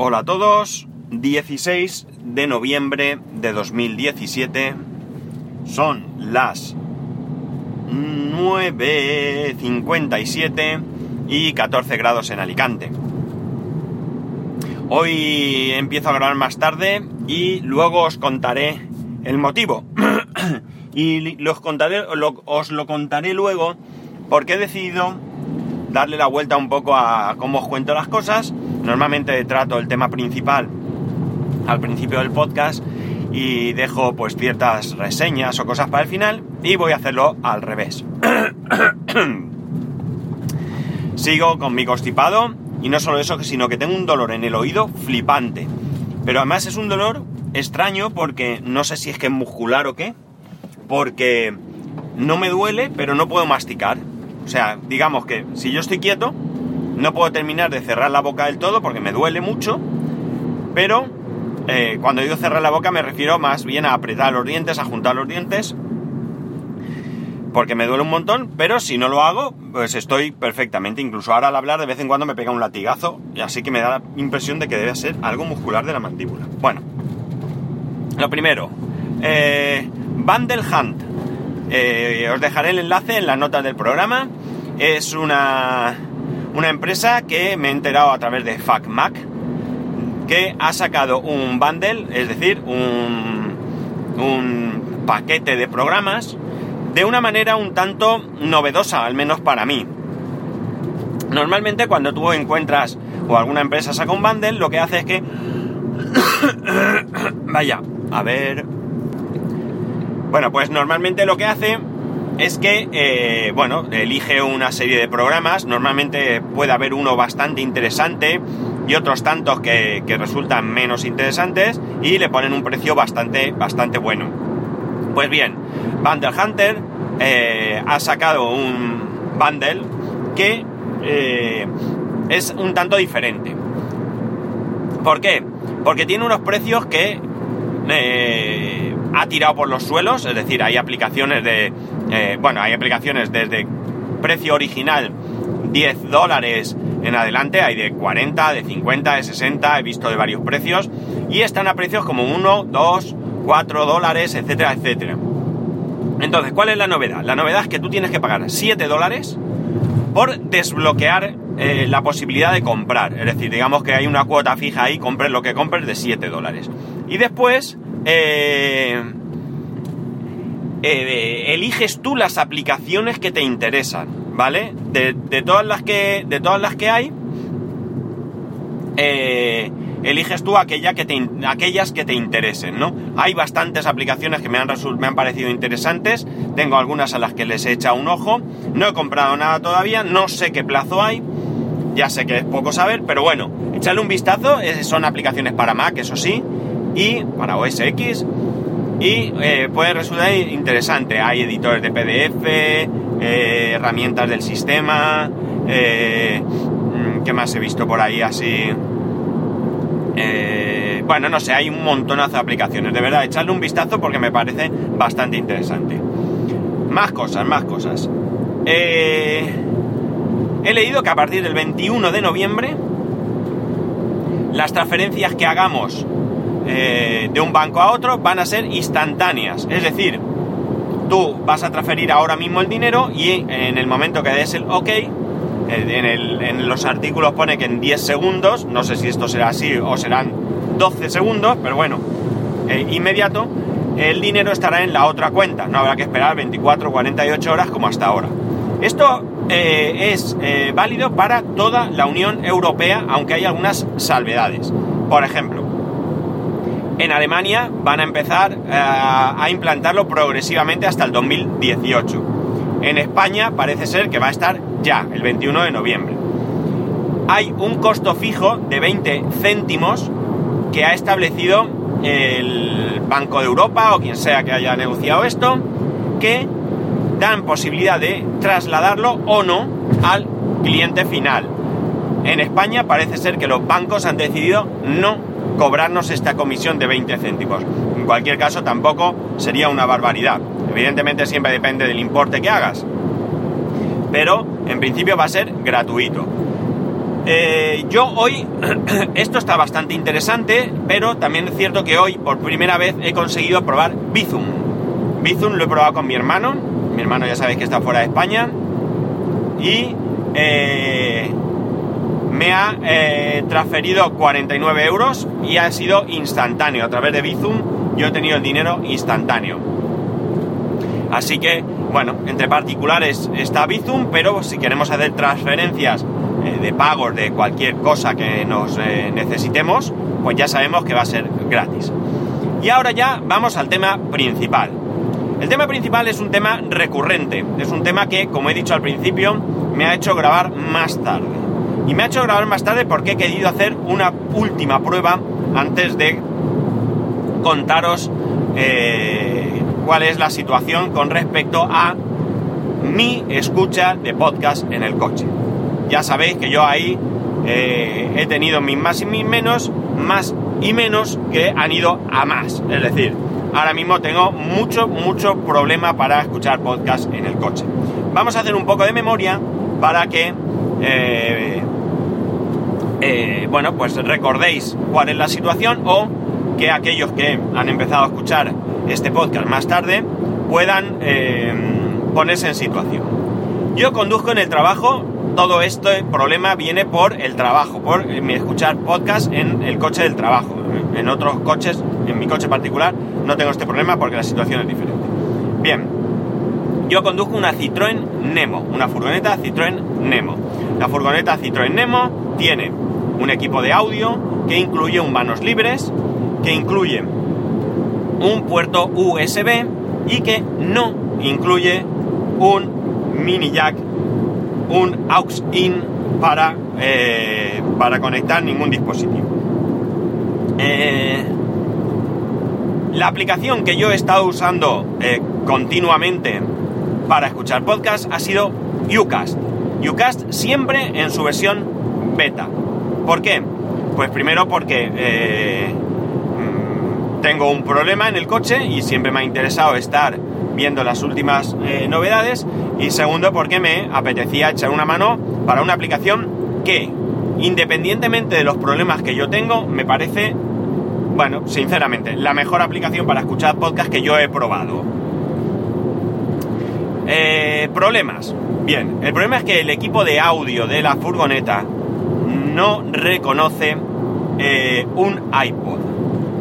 Hola a todos, 16 de noviembre de 2017, son las 9.57 y 14 grados en Alicante. Hoy empiezo a grabar más tarde y luego os contaré el motivo. y los contaré, os lo contaré luego porque he decidido darle la vuelta un poco a cómo os cuento las cosas. Normalmente trato el tema principal al principio del podcast y dejo pues ciertas reseñas o cosas para el final y voy a hacerlo al revés. Sigo con mi constipado y no solo eso, sino que tengo un dolor en el oído flipante. Pero además es un dolor extraño porque no sé si es que es muscular o qué, porque no me duele, pero no puedo masticar. O sea, digamos que si yo estoy quieto, no puedo terminar de cerrar la boca del todo porque me duele mucho, pero eh, cuando digo cerrar la boca me refiero más bien a apretar los dientes, a juntar los dientes, porque me duele un montón, pero si no lo hago, pues estoy perfectamente. Incluso ahora al hablar de vez en cuando me pega un latigazo, y así que me da la impresión de que debe ser algo muscular de la mandíbula. Bueno, lo primero, eh, Hunt. Eh, os dejaré el enlace en las notas del programa. Es una, una empresa que me he enterado a través de FacMac, que ha sacado un bundle, es decir, un, un paquete de programas, de una manera un tanto novedosa, al menos para mí. Normalmente cuando tú encuentras o alguna empresa saca un bundle, lo que hace es que... Vaya, a ver... Bueno, pues normalmente lo que hace es que, eh, bueno, elige una serie de programas, normalmente puede haber uno bastante interesante y otros tantos que, resultan menos interesantes y le ponen un precio bastante, bastante bueno. Pues bien, Bundle Hunter eh, ha sacado un bundle que eh, es un tanto diferente. ¿Por qué? Porque tiene unos precios que ha tirado por los suelos, es decir, hay aplicaciones de, eh, bueno, hay aplicaciones desde precio original 10 dólares en adelante, hay de 40, de 50, de 60, he visto de varios precios, y están a precios como 1, 2, 4 dólares, etcétera, etcétera. Entonces, ¿cuál es la novedad? La novedad es que tú tienes que pagar 7 dólares por desbloquear eh, la posibilidad de comprar. Es decir, digamos que hay una cuota fija ahí, compres lo que compres de 7 dólares. Y después eh, eh, eliges tú las aplicaciones que te interesan, ¿vale? De, todas, las que, de todas las que hay, eh, eliges tú aquella que te, aquellas que te interesen, ¿no? Hay bastantes aplicaciones que me han, me han parecido interesantes, tengo algunas a las que les he echado un ojo, no he comprado nada todavía, no sé qué plazo hay, ya sé que es poco saber, pero bueno, echarle un vistazo, son aplicaciones para Mac, eso sí, y para OS X y eh, puede resultar interesante. Hay editores de PDF, eh, herramientas del sistema, eh, mm, ¿qué más he visto por ahí así? bueno, no sé, hay un montonazo de aplicaciones. De verdad, echarle un vistazo porque me parece bastante interesante. Más cosas, más cosas. he leído que a partir del 21 de noviembre las transferencias que hagamos eh, de un banco a otro van a ser instantáneas. Es decir, tú vas a transferir ahora mismo el dinero y en el momento que des el OK, eh, en, los artículos pone que en 10 segundos, no sé si esto será así o serán 12 segundos, pero bueno, eh, inmediato, el dinero estará en la otra cuenta. No habrá que esperar 24 o 48 horas como hasta ahora. Esto es válido para toda la Unión Europea, aunque hay algunas salvedades. Por ejemplo, en Alemania van a empezar eh, a implantarlo progresivamente hasta el 2018. En España parece ser que va a estar ya, el 21 de noviembre. Hay un costo fijo de 20 céntimos que ha establecido el Banco de Europa o quien sea que haya negociado esto, que dan posibilidad de trasladarlo o no al cliente final. En España parece ser que los bancos han decidido no cobrarnos esta comisión de 20 céntimos. En cualquier caso, tampoco sería una barbaridad. Evidentemente siempre depende del importe que hagas. Pero en principio va a ser gratuito. Eh, yo hoy, esto está bastante interesante, pero también es cierto que hoy por primera vez he conseguido probar Bizum. Bizum lo he probado con mi hermano, mi hermano ya sabéis que está fuera de España, y eh, me ha eh, transferido 49 euros y ha sido instantáneo. A través de Bizum yo he tenido el dinero instantáneo. Así que, bueno, entre particulares está Bizum, pero si queremos hacer transferencias eh, de pagos de cualquier cosa que nos eh, necesitemos, pues ya sabemos que va a ser gratis. Y ahora ya vamos al tema principal. El tema principal es un tema recurrente, es un tema que, como he dicho al principio, me ha hecho grabar más tarde. Y me ha hecho grabar más tarde porque he querido hacer una última prueba antes de contaros eh, cuál es la situación con respecto a mi escucha de podcast en el coche. Ya sabéis que yo ahí eh, he tenido mis más y mis menos, más y menos que han ido a más. Es decir, ahora mismo tengo mucho, mucho problema para escuchar podcast en el coche. Vamos a hacer un poco de memoria para que, eh, eh, bueno, pues recordéis cuál es la situación o que aquellos que han empezado a escuchar este podcast más tarde puedan ponerse en situación. Yo conduzco en el trabajo todo este problema viene por el trabajo, por mi escuchar podcast en el coche del trabajo. En otros coches, en mi coche particular, no tengo este problema porque la situación es diferente. Bien, yo conduzco una Citroën Nemo, una furgoneta Citroën Nemo. La furgoneta Citroën Nemo tiene un equipo de audio que incluye un manos libres, que incluye un puerto USB y que no incluye un mini jack un aux-in para, eh, para conectar ningún dispositivo. Eh, la aplicación que yo he estado usando eh, continuamente para escuchar podcast ha sido Ucast. Ucast siempre en su versión beta. ¿Por qué? Pues primero porque mm, tengo un problema en el coche y siempre me ha interesado estar viendo las últimas novedades y segundo porque me apetecía echar una mano para una aplicación que, independientemente de los problemas que yo tengo, me parece, bueno, sinceramente, la mejor aplicación para escuchar podcast que yo he probado. Eh, problemas. Bien, el problema es que el equipo de audio de la furgoneta no reconoce eh, un iPod.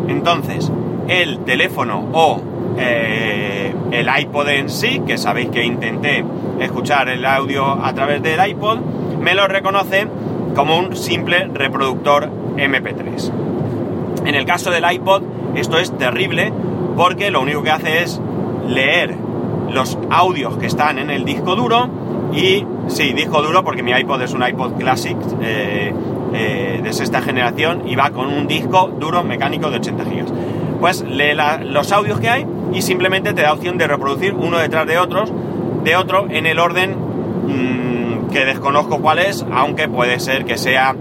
Entonces, el teléfono o eh, el iPod en sí, que sabéis que intenté escuchar el audio a través del iPod, me lo reconoce como un simple reproductor MP3. En el caso del iPod, esto es terrible porque lo único que hace es leer los audios que están en el disco duro y, sí, disco duro porque mi iPod es un iPod Classic eh, eh, de sexta generación y va con un disco duro mecánico de 80 GB. Pues lee los audios que hay y simplemente te da opción de reproducir uno detrás de otros, de otro en el orden mm, que desconozco cuál es, aunque puede ser que sea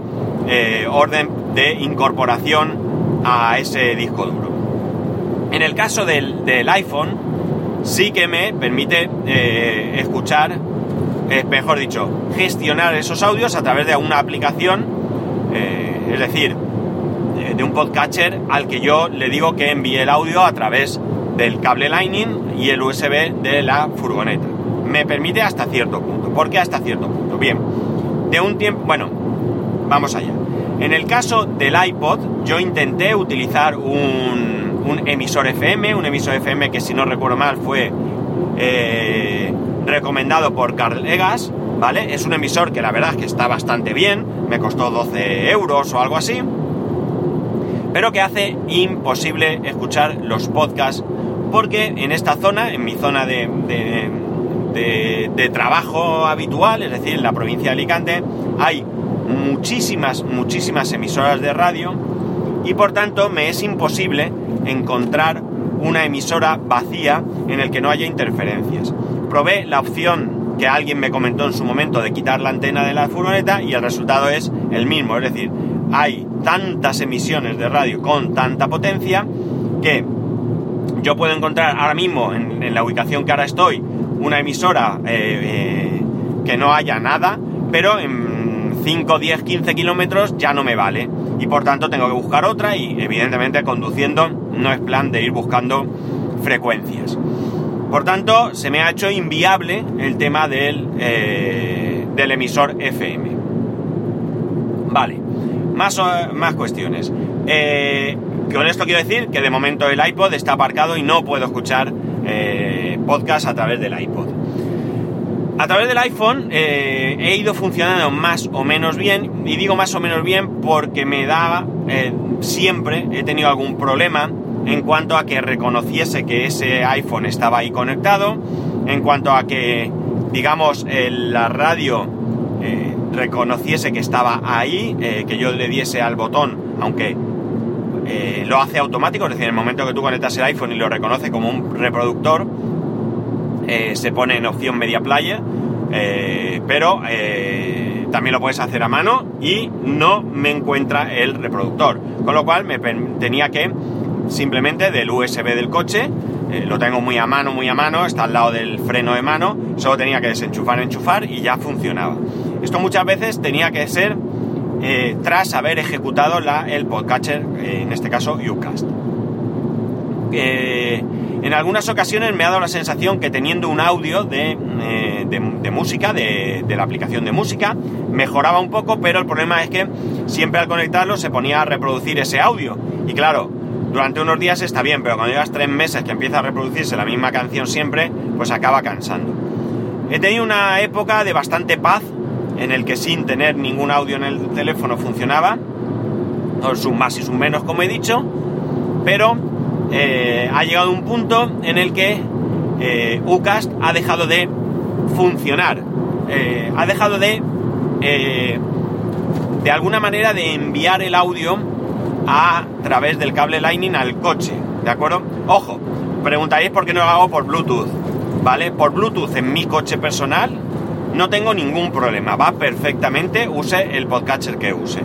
eh, orden de incorporación a ese disco duro. En el caso del, iPhone, sí que me permite escuchar, eh, mejor dicho, gestionar esos audios a través de una aplicación, es decir, de un podcatcher al que yo le digo que envíe el audio a través del cable Lightning y el USB de la furgoneta. Me permite hasta cierto punto. ¿Por qué hasta cierto punto? Bien, de un tiempo... Bueno, vamos allá. En el caso del iPod, yo intenté utilizar un, emisor FM, un emisor FM que si no recuerdo mal fue eh, recomendado por Carl Egas, ¿vale? Es un emisor que la verdad es que está bastante bien, me costó 12 euros o algo así, pero que hace imposible escuchar los podcasts porque en esta zona, en mi zona de, de, trabajo habitual, es decir, en la provincia de Alicante, hay muchísimas, muchísimas emisoras de radio y por tanto me es imposible encontrar una emisora vacía en el que no haya interferencias. Probé la opción que alguien me comentó en su momento de quitar la antena de la furgoneta y el resultado es el mismo, es decir, hay tantas emisiones de radio con tanta potencia que yo puedo encontrar ahora mismo en, la ubicación que ahora estoy una emisora eh, eh, que no haya nada, pero en 5, 10, 15 kilómetros ya no me vale. Y por tanto tengo que buscar otra y evidentemente conduciendo no es plan de ir buscando frecuencias. Por tanto, se me ha hecho inviable el tema del, eh, del emisor FM. Vale, más, más cuestiones. Eh, con esto quiero decir que de momento el iPod está aparcado y no puedo escuchar eh, podcast a través del iPod. A través del iPhone eh, he ido funcionando más o menos bien, y digo más o menos bien porque me da, eh, siempre he tenido algún problema en cuanto a que reconociese que ese iPhone estaba ahí conectado, en cuanto a que, digamos, la radio eh, reconociese que estaba ahí, que yo le diese al botón, aunque lo hace automático, es decir, en el momento que tú conectas el iPhone y lo reconoce como un reproductor, eh, se pone en opción media playa, eh, pero eh, también lo puedes hacer a mano y no me encuentra el reproductor. Con lo cual me tenía que simplemente del USB del coche, lo tengo muy a mano, muy a mano, está al lado del freno de mano, solo tenía que desenchufar, enchufar y ya funcionaba. Esto muchas veces tenía que ser tras haber ejecutado la, el podcatcher, en este caso Ucast. En algunas ocasiones me ha dado la sensación que teniendo un audio de, eh, música, de, la aplicación de música, mejoraba un poco, pero el problema es que siempre al conectarlo se ponía a reproducir ese audio. Y claro, durante unos días está bien, pero cuando llevas tres meses que empieza a reproducirse la misma canción siempre, pues acaba cansando. He tenido una época de bastante paz en el que sin tener ningún audio en el teléfono funcionaba, con sus más y sus menos como he dicho, pero eh, ha llegado un punto en el que eh, Ucast ha dejado de funcionar. Eh, ha dejado de, de alguna manera, de enviar el audio a través del cable Lightning al coche. ¿De acuerdo? Ojo, preguntaréis por qué no lo hago por Bluetooth. ¿Vale? Por Bluetooth en mi coche personal no tengo ningún problema. Va perfectamente, use el podcatcher que use.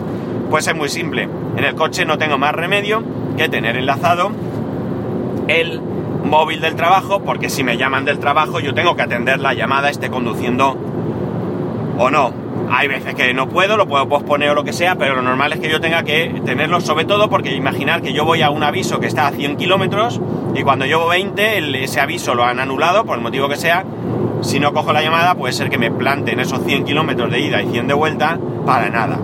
Pues es muy simple. En el coche no tengo más remedio que tener enlazado el móvil del trabajo, porque si me llaman del trabajo yo tengo que atender la llamada, esté conduciendo o no. Hay veces que no puedo, lo puedo posponer o lo que sea, pero lo normal es que yo tenga que tenerlo, sobre todo porque imaginar que yo voy a un aviso que está a 100 kilómetros y cuando llevo 20 ese aviso lo han anulado, por el motivo que sea. Si no cojo la llamada, puede ser que me planten esos 100 kilómetros de ida y 100 de vuelta para nada.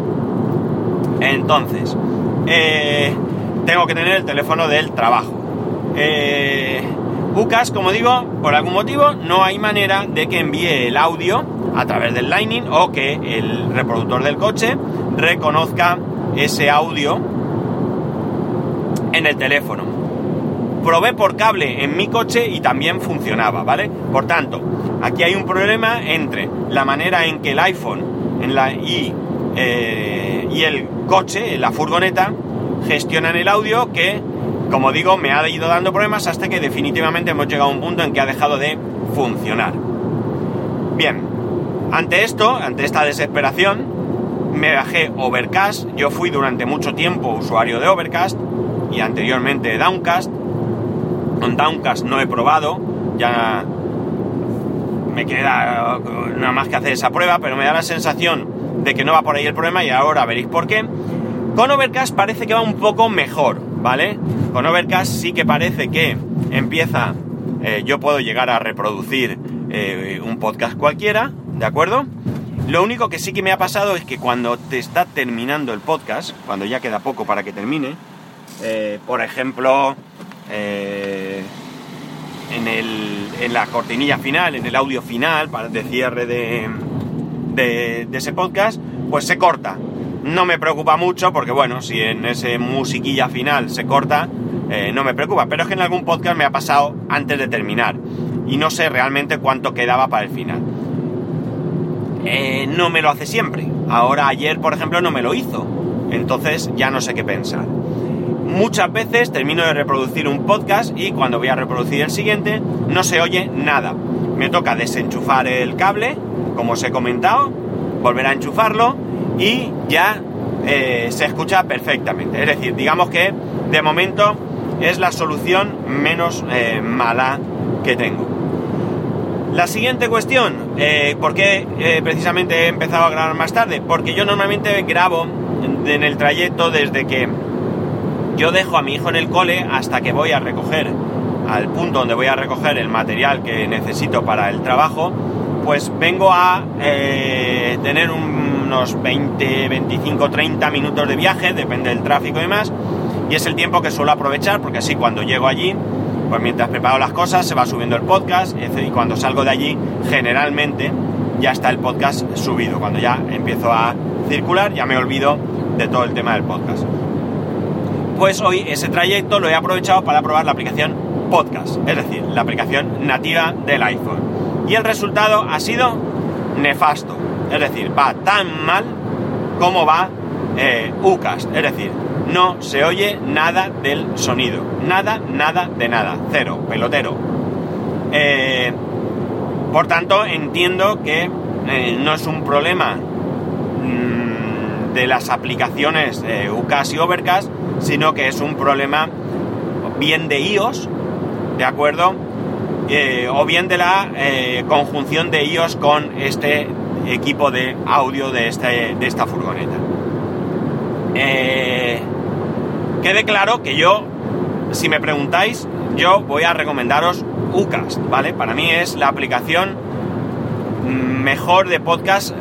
Entonces, eh, tengo que tener el teléfono del trabajo. Eh, UCAS, como digo, por algún motivo no hay manera de que envíe el audio a través del Lightning o que el reproductor del coche reconozca ese audio en el teléfono. Probé por cable en mi coche y también funcionaba, ¿vale? Por tanto, aquí hay un problema entre la manera en que el iPhone eh, y el coche, la furgoneta, gestionan el audio que como digo, me ha ido dando problemas hasta que definitivamente hemos llegado a un punto en que ha dejado de funcionar. Bien, ante esto, ante esta desesperación, me bajé Overcast. Yo fui durante mucho tiempo usuario de Overcast y anteriormente de Downcast. Con Downcast no he probado, ya me queda nada más que hacer esa prueba, pero me da la sensación de que no va por ahí el problema y ahora veréis por qué. Con Overcast parece que va un poco mejor, ¿vale? Con Overcast sí que parece que empieza, eh, yo puedo llegar a reproducir eh, un podcast cualquiera, ¿de acuerdo? Lo único que sí que me ha pasado es que cuando te está terminando el podcast, cuando ya queda poco para que termine, eh, por ejemplo, en, la cortinilla final, en el audio final, para de cierre de, de ese podcast, pues se corta no me preocupa mucho porque bueno, si en ese musiquilla final se corta, eh, no me preocupa. Pero es que en algún podcast me ha pasado antes de terminar y no sé realmente cuánto quedaba para el final. Eh, no me lo hace siempre. Ahora ayer, por ejemplo, no me lo hizo. Entonces ya no sé qué pensar. Muchas veces termino de reproducir un podcast y cuando voy a reproducir el siguiente no se oye nada. Me toca desenchufar el cable, como os he comentado, volver a enchufarlo y ya eh, se escucha perfectamente. Es decir, digamos que de momento es la solución menos eh, mala que tengo. La siguiente cuestión, eh, ¿por qué precisamente he empezado a grabar más tarde? Porque yo normalmente grabo en el trayecto desde que yo dejo a mi hijo en el cole hasta que voy a recoger al punto donde voy a recoger el material que necesito para el trabajo, pues vengo a tener unos 20, 25, 30 minutos de viaje, depende del tráfico y demás, y es el tiempo que suelo aprovechar porque así cuando llego allí, pues mientras preparo las cosas se va subiendo el podcast y cuando salgo de allí generalmente ya está el podcast subido. Cuando ya empiezo a circular ya me olvido de todo el tema del podcast. Pues hoy ese trayecto lo he aprovechado para probar la aplicación Podcast, es decir, la aplicación nativa del iPhone. Y el resultado ha sido nefasto, es decir, va tan mal como va eh, UCAST, es decir, no se oye nada del sonido, nada, nada de nada, cero, pelotero. Eh, por tanto, entiendo que eh, no es un problema mm, de las aplicaciones UCAS y Overcast, sino que es un problema bien de iOS, ¿de acuerdo? Eh, o bien de la eh, conjunción de iOS con este equipo de audio de, este, de esta furgoneta. Eh, quede claro que yo, si me preguntáis, yo voy a recomendaros Ucast, ¿vale? Para mí es la aplicación mejor de podcast,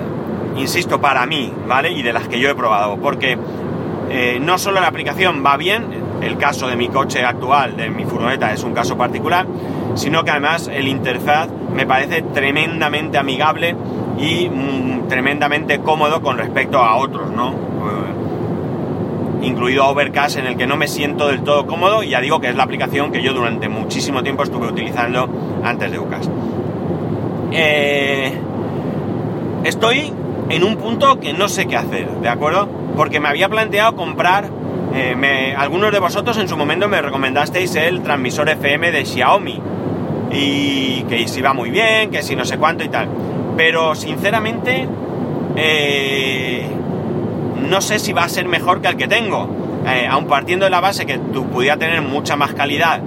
insisto, para mí, ¿vale? Y de las que yo he probado, porque eh, no solo la aplicación va bien, el caso de mi coche actual, de mi furgoneta, es un caso particular, sino que además el interfaz me parece tremendamente amigable y mm, tremendamente cómodo con respecto a otros, ¿no? Eh, incluido Overcast, en el que no me siento del todo cómodo, y ya digo que es la aplicación que yo durante muchísimo tiempo estuve utilizando antes de Ucas. Eh, estoy en un punto que no sé qué hacer, ¿de acuerdo? porque me había planteado comprar, eh, algunos de vosotros en su momento me recomendasteis el transmisor FM de Xiaomi, y que si va muy bien, que si no sé cuánto y tal. Pero sinceramente, eh, no sé si va a ser mejor que el que tengo. Eh, aun partiendo de la base que tú pudiera tener mucha más calidad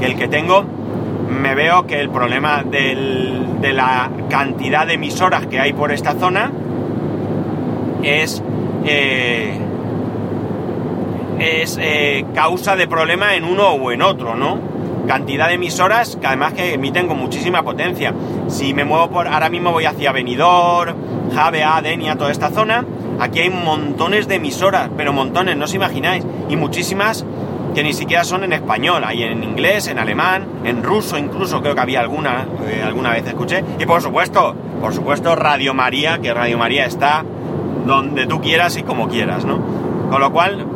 que el que tengo, me veo que el problema de la cantidad de emisoras que hay por esta zona es eh, es causa de problema en uno o en otro, ¿no? Cantidad de emisoras que además que emiten con muchísima potencia. Si me muevo por, ahora mismo voy hacia Benidorm, Javea, Denia, toda esta zona, aquí hay montones de emisoras, pero montones, no os imagináis, y muchísimas que ni siquiera son en español, hay en inglés, en alemán, en ruso incluso, creo que había alguna, eh, alguna vez escuché, y por supuesto, por supuesto Radio María, que Radio María está donde tú quieras y como quieras, ¿no? Con lo cual,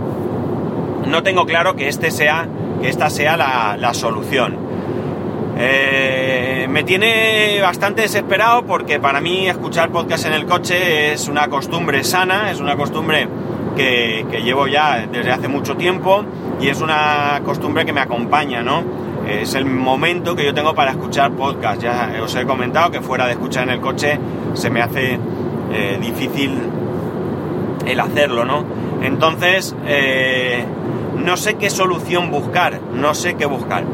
no tengo claro que, este sea, esta sea la, solución. Eh, me tiene bastante desesperado porque para mí escuchar podcast en el coche es una costumbre sana, es una costumbre que, que, llevo ya desde hace mucho tiempo y es una costumbre que me acompaña, ¿no? Es el momento que yo tengo para escuchar podcast. Ya os he comentado que fuera de escuchar en el coche se me hace eh, difícil el hacerlo, ¿no? Entonces, eh, no sé qué solución buscar, no sé qué buscar.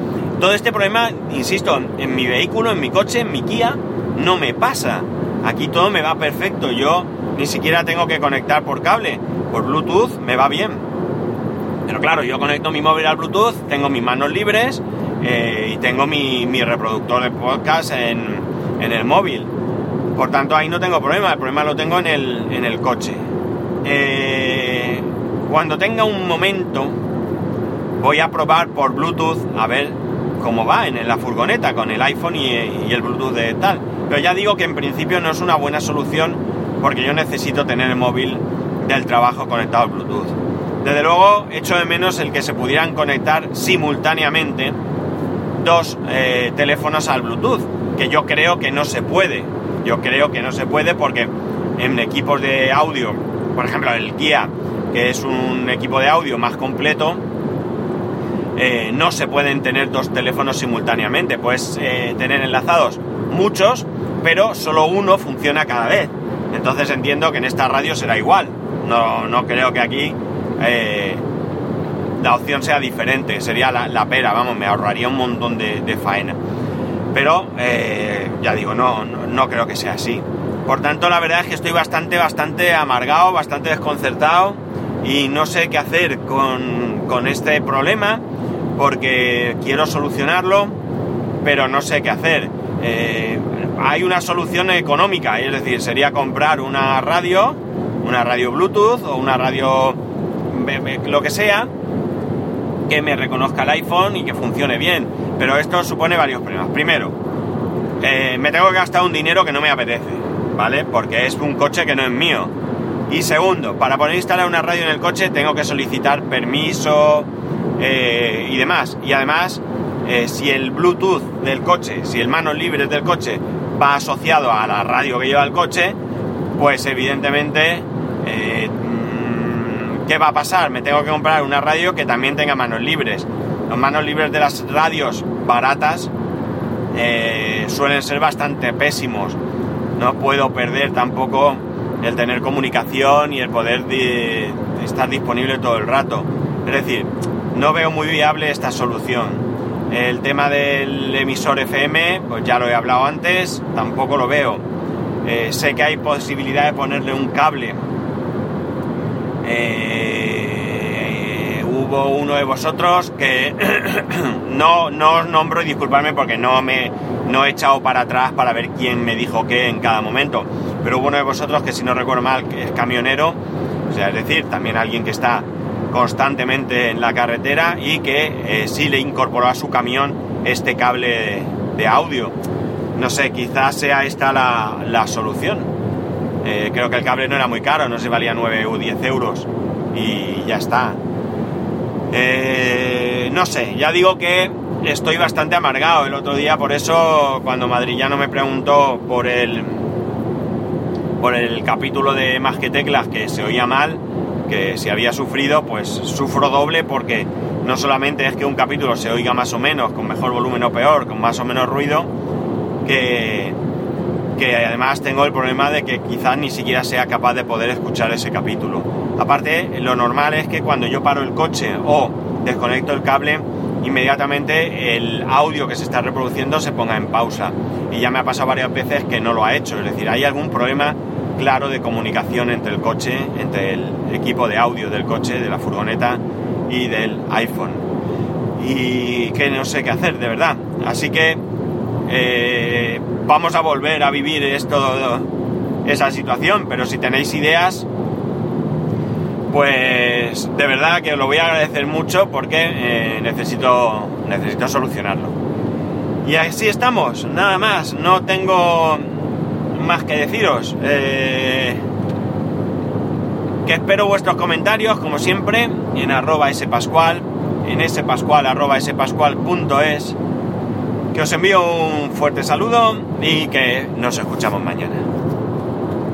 Todo este problema, insisto, en mi vehículo, en mi coche, en mi Kia, no me pasa. Aquí todo me va perfecto, yo ni siquiera tengo que conectar por cable, por Bluetooth me va bien. Pero claro, yo conecto mi móvil al Bluetooth, tengo mis manos libres eh, y tengo mi, reproductor de podcast en, en, el móvil. Por tanto, ahí no tengo problema, el problema lo tengo en el, en el coche. Eh, cuando tenga un momento, voy a probar por Bluetooth a ver cómo va en la furgoneta con el iPhone y, el Bluetooth de tal. Pero ya digo que en principio no es una buena solución porque yo necesito tener el móvil del trabajo conectado al Bluetooth. Desde luego, echo de menos el que se pudieran conectar simultáneamente dos eh, teléfonos al Bluetooth, que yo creo que no se puede. Yo creo que no se puede porque en equipos de audio por ejemplo, el Kia, que es un equipo de audio más completo, eh, no se pueden tener dos teléfonos simultáneamente. Puedes eh, tener enlazados muchos, pero solo uno funciona cada vez. Entonces entiendo que en esta radio será igual. No, no creo que aquí eh, la opción sea diferente. Sería la, pera, vamos, me ahorraría un montón de, faena. Pero ya digo, no, no, no creo que sea así. Por tanto, la verdad es que estoy bastante, bastante amargado, bastante desconcertado y no sé qué hacer con, con este problema porque quiero solucionarlo, pero no sé qué hacer. Eh, hay una solución económica, es decir, sería comprar una radio, una radio Bluetooth o una radio lo que sea, que me reconozca el iPhone y que funcione bien. Pero esto supone varios problemas. Primero, eh, me tengo que gastar un dinero que no me apetece, ¿vale? Porque es un coche que no es mío. Y segundo, para poder instalar una radio en el coche tengo que solicitar permiso eh, y demás. Y además, eh, si el Bluetooth del coche, si el manos libres del coche va asociado a la radio que lleva el coche, pues evidentemente, mm, ¿qué va a pasar? Me tengo que comprar una radio que también tenga manos libres. Los manos libres de las radios baratas eh, suelen ser bastante pésimos. No puedo perder tampoco el tener comunicación y el poder estar disponible todo el rato. Es decir, no veo muy viable esta solución. El tema del emisor FM, pues ya lo he hablado antes, tampoco lo veo. Eh, sé que hay posibilidad de ponerle un cable. Eh, hubo uno de vosotros que no, no os nombro y disculpadme porque no me no he echado para atrás para ver quién me dijo qué en cada momento. Pero hubo uno de vosotros que si no recuerdo mal es camionero, o sea, es decir, también alguien que está constantemente en la carretera y que eh, sí le incorporó a su camión este cable de, audio. No sé, quizás sea esta la, solución. Eh, creo que el cable no era muy caro, no sé, valía 9 o 10 euros y ya está. Eh, no sé, ya digo que estoy bastante amargado el otro día, por eso cuando Madrillano me preguntó por el por el capítulo de Más que Teclas que se oía mal, que si había sufrido, pues sufro doble porque no solamente es que un capítulo se oiga más o menos, con mejor volumen o peor, con más o menos ruido, que, que además tengo el problema de que quizás ni siquiera sea capaz de poder escuchar ese capítulo. Aparte, lo normal es que cuando yo paro el coche o desconecto el cable, inmediatamente el audio que se está reproduciendo se ponga en pausa. Y ya me ha pasado varias veces que no lo ha hecho. Es decir, hay algún problema claro de comunicación entre el coche, entre el equipo de audio del coche, de la furgoneta y del iPhone. Y que no sé qué hacer, de verdad. Así que eh, vamos a volver a vivir esto, esa situación, pero si tenéis ideas, pues de verdad que os lo voy a agradecer mucho porque eh, necesito, necesito solucionarlo. Y así estamos, nada más, no tengo más que deciros. Eh, que espero vuestros comentarios, como siempre, en arroba spascual, en spascual arroba spascual.es. Que os envío un fuerte saludo y que nos escuchamos mañana.